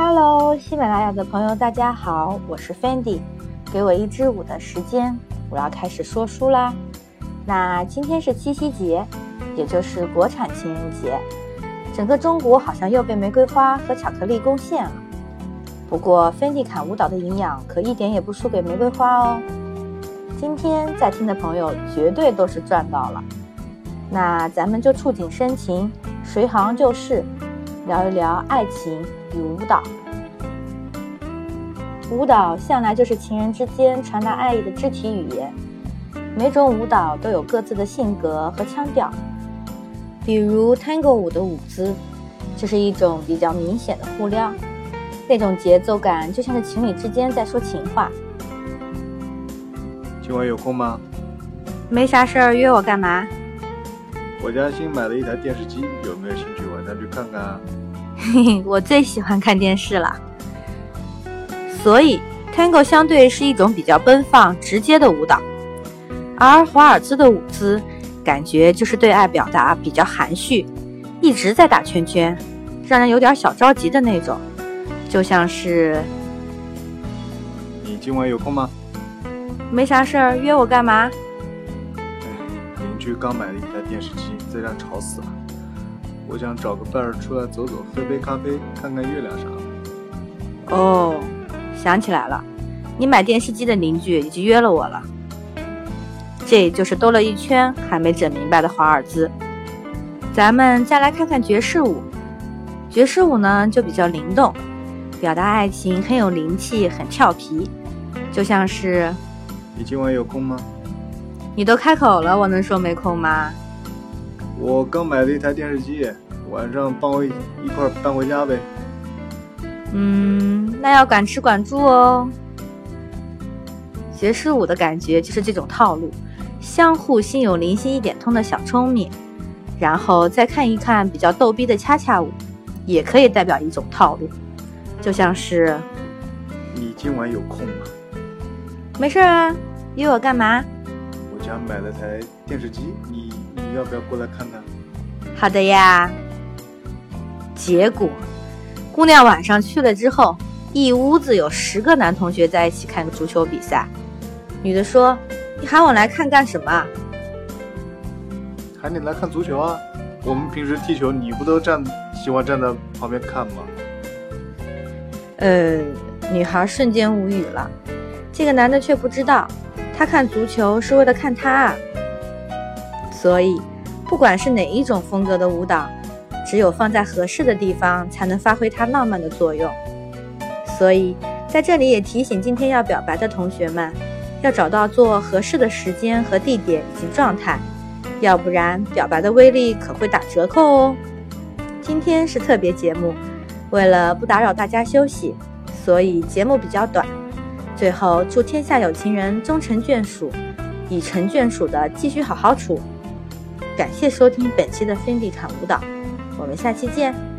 Hello，喜马拉雅的朋友，大家好，我是 Fendi。给我一支舞的时间，我要开始说书啦。那今天是七夕节，也就是国产情人节，整个中国好像又被玫瑰花和巧克力攻陷了。不过 Fendi 砍舞蹈的营养可一点也不输给玫瑰花哦。今天在听的朋友绝对都是赚到了。那咱们就触景生情，随行就市，聊一聊爱情与舞蹈。舞蹈向来就是情人之间传达爱意的肢体语言，每种舞蹈都有各自的性格和腔调。比如 Tango 舞的舞姿，就是一种比较明显的互撩，那种节奏感就像是情侣之间在说情话。今晚有空吗？没啥事儿，约我干嘛？我家新买了一台电视机，有没有兴趣晚上去看看啊？嘿嘿，我最喜欢看电视了。所以，Tango 相对是一种比较奔放、直接的舞蹈，而华尔兹的舞姿感觉就是对爱表达比较含蓄，一直在打圈圈，让人有点小着急的那种，就像是……你今晚有空吗？没啥事儿，约我干嘛？邻居刚买了一台电视机，在家吵死了。我想找个伴儿出来走走，喝杯咖啡，看看月亮啥的。哦。想起来了，你买电视机的邻居已经约了我了。这就是兜了一圈还没整明白的华尔兹。咱们再来看看爵士舞。爵士舞呢就比较灵动，表达爱情很有灵气，很俏皮，就像是……你今晚有空吗？你都开口了，我能说没空吗？我刚买了一台电视机，晚上帮我一块搬回家呗。嗯，那要管吃管住哦。爵士舞的感觉就是这种套路，相互心有灵犀一点通的小聪明，然后再看一看比较逗逼的恰恰舞，也可以代表一种套路，就像是你今晚有空吗？没事啊，约我干嘛？我家买了台电视机，你你要不要过来看看？好的呀。结果。姑娘晚上去了之后，一屋子有十个男同学在一起看个足球比赛。女的说：“你喊我来看干什么？喊你来看足球啊！我们平时踢球，你不都站喜欢站在旁边看吗？”呃，女孩瞬间无语了。这个男的却不知道，他看足球是为了看她。所以，不管是哪一种风格的舞蹈。只有放在合适的地方，才能发挥它浪漫的作用。所以，在这里也提醒今天要表白的同学们，要找到做合适的时间和地点以及状态，要不然表白的威力可会打折扣哦。今天是特别节目，为了不打扰大家休息，所以节目比较短。最后，祝天下有情人终成眷属，已成眷属的继续好好处。感谢收听本期的芬迪侃舞蹈。我们下期见。